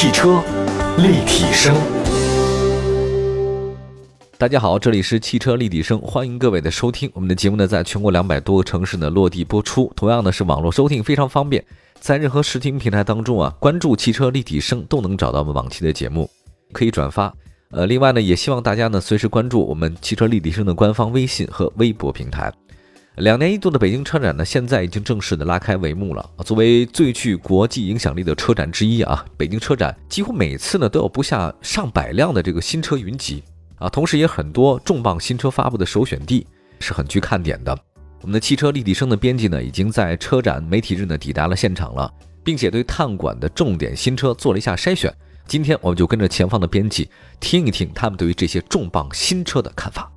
汽车立体声，大家好，这里是汽车立体声，欢迎各位的收听。我们的节目呢，在全国两百多个城市呢落地播出，同样呢是网络收听非常方便，在任何视听平台当中啊，关注汽车立体声都能找到我们往期的节目，可以转发。呃，另外呢，也希望大家呢随时关注我们汽车立体声的官方微信和微博平台。两年一度的北京车展呢，现在已经正式的拉开帷幕了。作为最具国际影响力的车展之一啊，北京车展几乎每次呢都有不下上百辆的这个新车云集啊，同时也很多重磅新车发布的首选地，是很具看点的。我们的汽车立体声的编辑呢，已经在车展媒体日呢抵达了现场了，并且对探馆的重点新车做了一下筛选。今天我们就跟着前方的编辑听一听他们对于这些重磅新车的看法。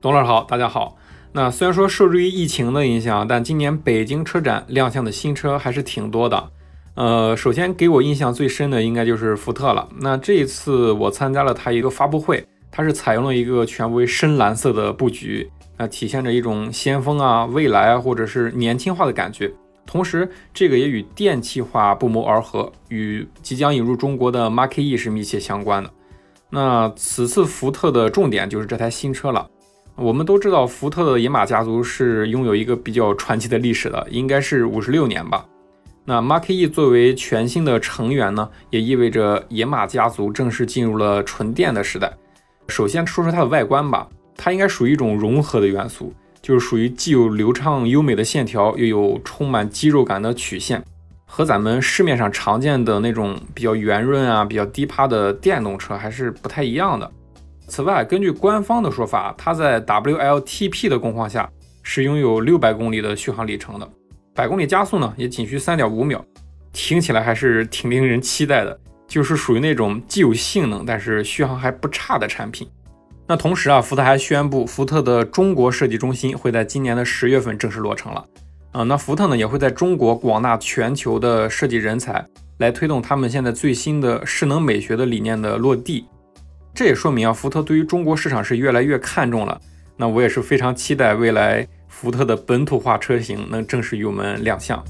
董老师好，大家好。那虽然说受制于疫情的影响，但今年北京车展亮相的新车还是挺多的。呃，首先给我印象最深的应该就是福特了。那这一次我参加了它一个发布会，它是采用了一个全为深蓝色的布局，那体现着一种先锋啊、未来啊，或者是年轻化的感觉。同时，这个也与电气化不谋而合，与即将引入中国的 Mach-E 是密切相关的。那此次福特的重点就是这台新车了。我们都知道，福特的野马家族是拥有一个比较传奇的历史的，应该是五十六年吧。那 Mach-E 作为全新的成员呢，也意味着野马家族正式进入了纯电的时代。首先说说它的外观吧，它应该属于一种融合的元素，就是属于既有流畅优美的线条，又有充满肌肉感的曲线，和咱们市面上常见的那种比较圆润啊、比较低趴的电动车还是不太一样的。此外，根据官方的说法，它在 WLTP 的工况下是拥有六百公里的续航里程的，百公里加速呢也仅需三点五秒，听起来还是挺令人期待的，就是属于那种既有性能，但是续航还不差的产品。那同时啊，福特还宣布，福特的中国设计中心会在今年的十月份正式落成了。啊，那福特呢也会在中国广纳全球的设计人才，来推动他们现在最新的势能美学的理念的落地。这也说明啊，福特对于中国市场是越来越看重了。那我也是非常期待未来福特的本土化车型能正式与我们亮相。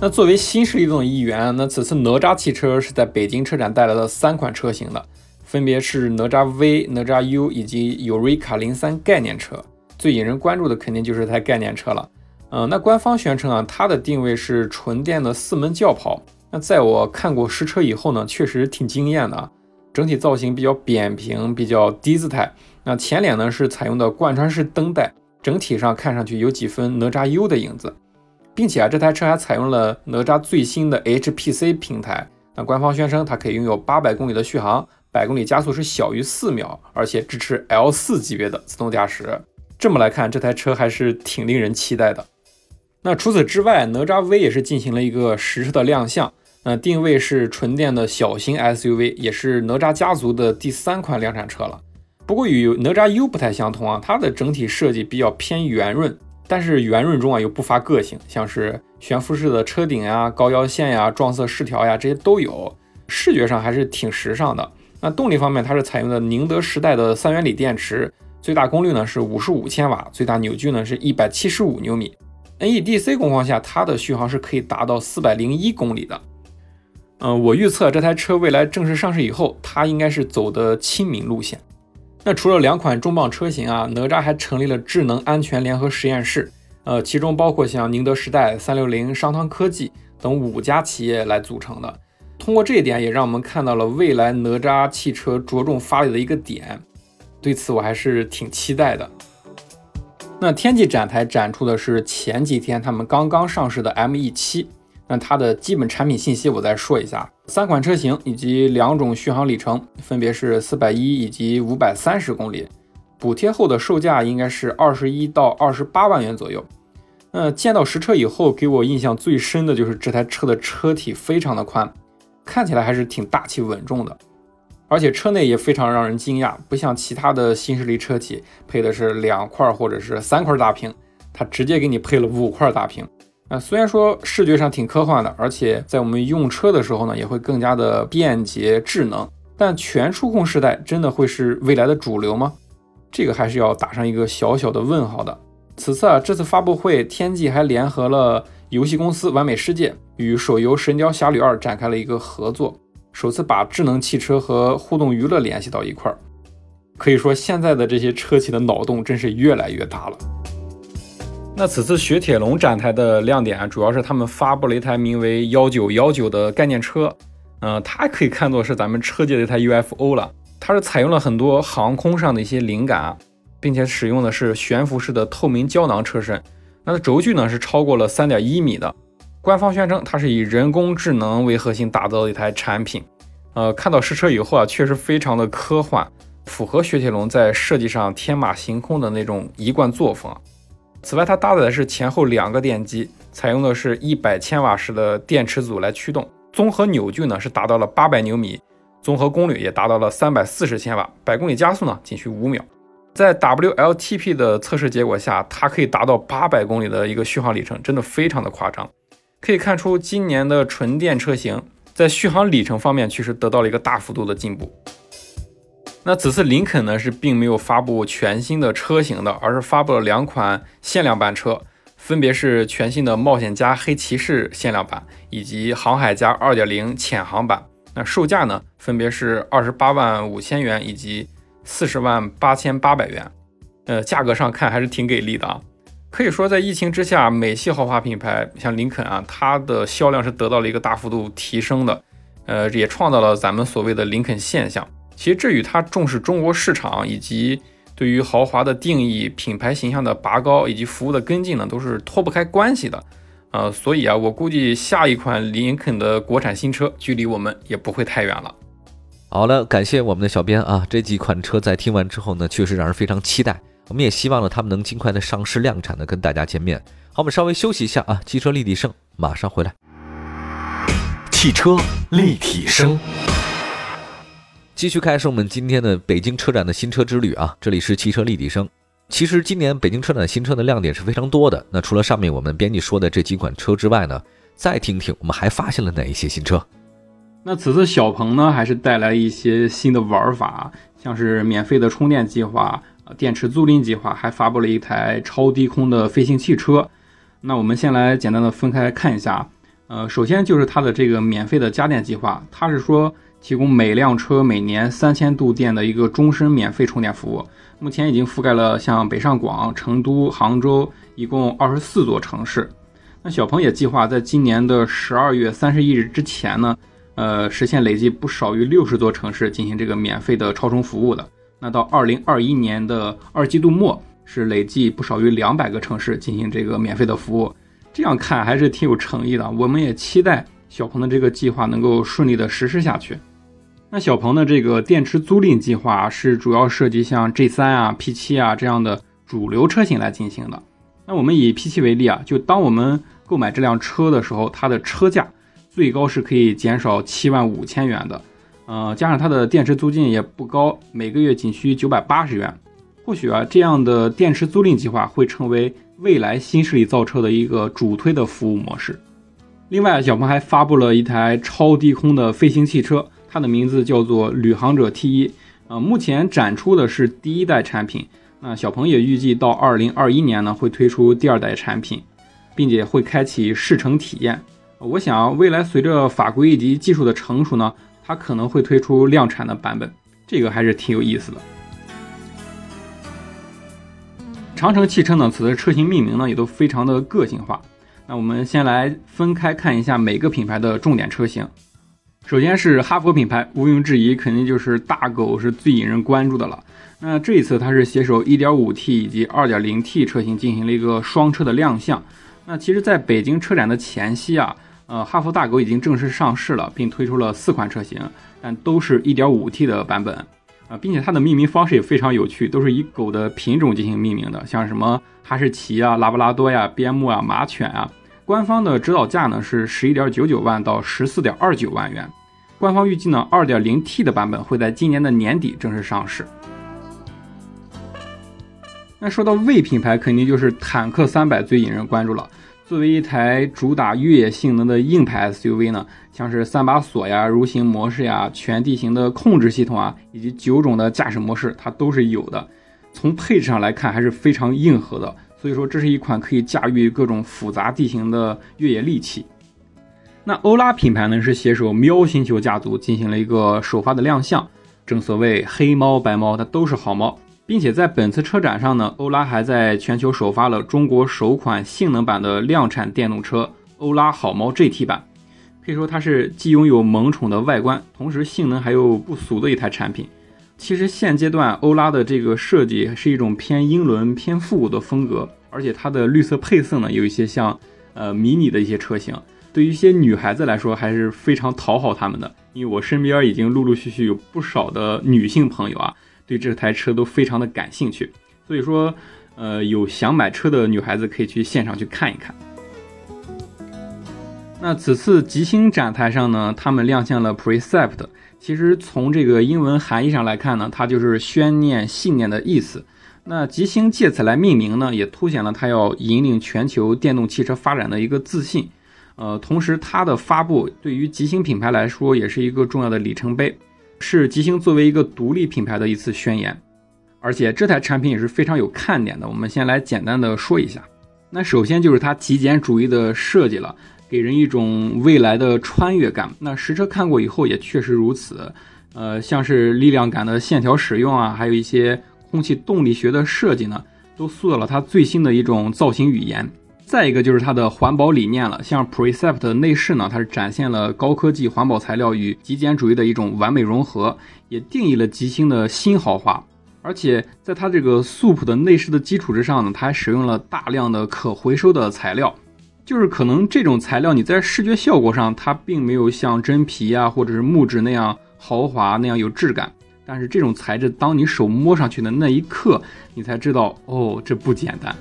那作为新势力中的一员，那此次哪吒汽车是在北京车展带来了三款车型的，分别是哪吒 V、哪吒 U 以及 Eureka 零三概念车。最引人关注的肯定就是这台概念车了。嗯，那官方宣称啊，它的定位是纯电的四门轿跑。那在我看过实车以后呢，确实挺惊艳的啊。整体造型比较扁平，比较低姿态。那前脸呢是采用的贯穿式灯带，整体上看上去有几分哪吒 U 的影子，并且啊，这台车还采用了哪吒最新的 HPC 平台。那官方宣称它可以拥有八百公里的续航，百公里加速是小于四秒，而且支持 L4 级别的自动驾驶。这么来看，这台车还是挺令人期待的。那除此之外，哪吒 V 也是进行了一个实车的亮相。呃，定位是纯电的小型 SUV，也是哪吒家族的第三款量产车了。不过与哪吒 U 不太相同啊，它的整体设计比较偏圆润，但是圆润中啊又不乏个性，像是悬浮式的车顶呀、高腰线呀、撞色饰条呀这些都有，视觉上还是挺时尚的。那动力方面，它是采用的宁德时代的三元锂电池，最大功率呢是五十五千瓦，最大扭矩呢是一百七十五牛米。NEDC 工况下，它的续航是可以达到四百零一公里的。嗯，我预测这台车未来正式上市以后，它应该是走的亲民路线。那除了两款重磅车型啊，哪吒还成立了智能安全联合实验室，呃，其中包括像宁德时代、三六零、商汤科技等五家企业来组成的。通过这一点，也让我们看到了未来哪吒汽车着重发力的一个点。对此，我还是挺期待的。那天际展台展出的是前几天他们刚刚上市的 ME7。那它的基本产品信息我再说一下，三款车型以及两种续航里程，分别是四百一以及五百三十公里，补贴后的售价应该是二十一到二十八万元左右。那见到实车以后，给我印象最深的就是这台车的车体非常的宽，看起来还是挺大气稳重的，而且车内也非常让人惊讶，不像其他的新势力车企配的是两块或者是三块大屏，它直接给你配了五块大屏。啊虽然说视觉上挺科幻的，而且在我们用车的时候呢，也会更加的便捷智能，但全触控时代真的会是未来的主流吗？这个还是要打上一个小小的问号的。此次啊，这次发布会，天际还联合了游戏公司完美世界，与手游《神雕侠侣二》展开了一个合作。首次把智能汽车和互动娱乐联系到一块儿。可以说，现在的这些车企的脑洞真是越来越大了。那此次雪铁龙展台的亮点啊，主要是他们发布了一台名为幺九幺九的概念车。嗯，它可以看作是咱们车界的一台 UFO 了。它是采用了很多航空上的一些灵感，并且使用的是悬浮式的透明胶囊车身。那的轴距呢是超过了三点一米的。官方宣称它是以人工智能为核心打造的一台产品。呃，看到实车以后啊，确实非常的科幻。符合雪铁龙在设计上天马行空的那种一贯作风。此外，它搭载的是前后两个电机，采用的是一百千瓦时的电池组来驱动，综合扭矩呢是达到了八百牛米，综合功率也达到了三百四十千瓦，百公里加速呢仅需五秒。在 WLTP 的测试结果下，它可以达到八百公里的一个续航里程，真的非常的夸张。可以看出，今年的纯电车型在续航里程方面确实得到了一个大幅度的进步。那此次林肯呢是并没有发布全新的车型的，而是发布了两款限量版车，分别是全新的冒险家黑骑士限量版以及航海家2.0潜航版。那售价呢分别是二十八万五千元以及四十万八千八百元。呃，价格上看还是挺给力的啊。可以说在疫情之下，美系豪华品牌像林肯啊，它的销量是得到了一个大幅度提升的，呃，也创造了咱们所谓的林肯现象。其实这与它重视中国市场，以及对于豪华的定义、品牌形象的拔高以及服务的跟进呢，都是脱不开关系的。呃，所以啊，我估计下一款林肯的国产新车，距离我们也不会太远了。好了，感谢我们的小编啊，这几款车在听完之后呢，确实让人非常期待。我们也希望呢，他们能尽快的上市量产的跟大家见面。好，我们稍微休息一下啊，汽车立体声马上回来。汽车立体声。继续开始我们今天的北京车展的新车之旅啊！这里是汽车立体声。其实今年北京车展新车的亮点是非常多的。那除了上面我们编辑说的这几款车之外呢，再听听我们还发现了哪一些新车？那此次小鹏呢，还是带来一些新的玩法，像是免费的充电计划、电池租赁计划，还发布了一台超低空的飞行汽车。那我们先来简单的分开看一下。呃，首先就是它的这个免费的家电计划，它是说。提供每辆车每年三千度电的一个终身免费充电服务，目前已经覆盖了像北上广、成都、杭州一共二十四座城市。那小鹏也计划在今年的十二月三十一日之前呢，呃，实现累计不少于六十座城市进行这个免费的超充服务的。那到二零二一年的二季度末，是累计不少于两百个城市进行这个免费的服务。这样看还是挺有诚意的。我们也期待小鹏的这个计划能够顺利的实施下去。那小鹏的这个电池租赁计划是主要涉及像 G3 啊、P7 啊这样的主流车型来进行的。那我们以 P7 为例啊，就当我们购买这辆车的时候，它的车价最高是可以减少七万五千元的。呃，加上它的电池租金也不高，每个月仅需九百八十元。或许啊，这样的电池租赁计划会成为未来新势力造车的一个主推的服务模式。另外，小鹏还发布了一台超低空的飞行汽车。它的名字叫做旅行者 T 一，呃，目前展出的是第一代产品。那小鹏也预计到二零二一年呢，会推出第二代产品，并且会开启试乘体验。我想未来随着法规以及技术的成熟呢，它可能会推出量产的版本，这个还是挺有意思的。长城汽车呢，此次车型命名呢也都非常的个性化。那我们先来分开看一下每个品牌的重点车型。首先是哈弗品牌，毋庸置疑，肯定就是大狗是最引人关注的了。那这一次它是携手 1.5T 以及 2.0T 车型进行了一个双车的亮相。那其实，在北京车展的前夕啊，呃，哈弗大狗已经正式上市了，并推出了四款车型，但都是 1.5T 的版本啊，并且它的命名方式也非常有趣，都是以狗的品种进行命名的，像什么哈士奇啊、拉布拉多呀、边牧啊、马犬啊。官方的指导价呢是十一点九九万到十四点二九万元，官方预计呢二点零 T 的版本会在今年的年底正式上市。那说到魏品牌，肯定就是坦克三百最引人关注了。作为一台主打越野性能的硬派 SUV 呢，像是三把锁呀、蠕行模式呀、全地形的控制系统啊，以及九种的驾驶模式，它都是有的。从配置上来看，还是非常硬核的。所以说，这是一款可以驾驭各种复杂地形的越野利器。那欧拉品牌呢是携手喵星球家族进行了一个首发的亮相。正所谓黑猫白猫，它都是好猫，并且在本次车展上呢，欧拉还在全球首发了中国首款性能版的量产电动车欧拉好猫 GT 版。可以说它是既拥有萌宠的外观，同时性能还有不俗的一台产品。其实现阶段欧拉的这个设计是一种偏英伦、偏复古的风格，而且它的绿色配色呢，有一些像呃迷你的一些车型。对于一些女孩子来说，还是非常讨好她们的。因为我身边已经陆陆续续有不少的女性朋友啊，对这台车都非常的感兴趣。所以说，呃，有想买车的女孩子可以去现场去看一看。那此次吉星展台上呢，他们亮相了 Precept。其实从这个英文含义上来看呢，它就是宣念信念的意思。那吉星借此来命名呢，也凸显了它要引领全球电动汽车发展的一个自信。呃，同时它的发布对于吉星品牌来说也是一个重要的里程碑，是吉星作为一个独立品牌的一次宣言。而且这台产品也是非常有看点的，我们先来简单的说一下。那首先就是它极简主义的设计了，给人一种未来的穿越感。那实车看过以后也确实如此，呃，像是力量感的线条使用啊，还有一些空气动力学的设计呢，都塑造了它最新的一种造型语言。再一个就是它的环保理念了，像 Precept 的内饰呢，它是展现了高科技环保材料与极简主义的一种完美融合，也定义了极星的新豪华。而且在它这个素朴的内饰的基础之上呢，它还使用了大量的可回收的材料，就是可能这种材料你在视觉效果上它并没有像真皮啊或者是木质那样豪华那样有质感，但是这种材质当你手摸上去的那一刻，你才知道哦，这不简单。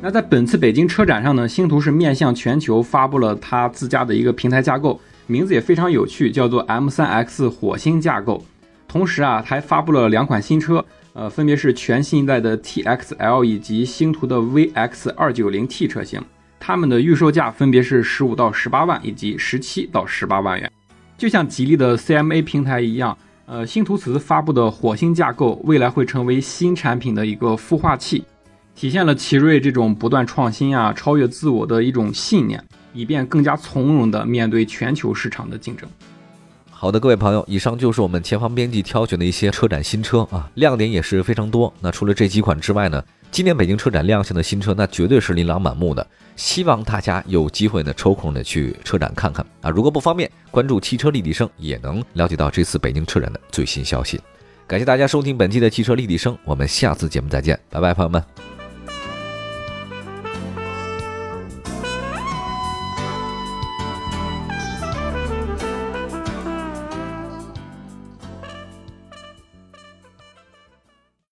那在本次北京车展上呢，星途是面向全球发布了它自家的一个平台架构，名字也非常有趣，叫做 M3X 火星架构。同时啊，它还发布了两款新车，呃，分别是全新一代的 TXL 以及星途的 VX290T 车型，它们的预售价分别是十五到十八万以及十七到十八万元。就像吉利的 CMA 平台一样，呃，星途此次发布的火星架构，未来会成为新产品的一个孵化器。体现了奇瑞这种不断创新啊、超越自我的一种信念，以便更加从容地面对全球市场的竞争。好的，各位朋友，以上就是我们前方编辑挑选的一些车展新车啊，亮点也是非常多。那除了这几款之外呢，今年北京车展亮相的新车，那绝对是琳琅满目的。希望大家有机会呢抽空呢去车展看看啊。如果不方便，关注汽车立体声也能了解到这次北京车展的最新消息。感谢大家收听本期的汽车立体声，我们下次节目再见，拜拜，朋友们。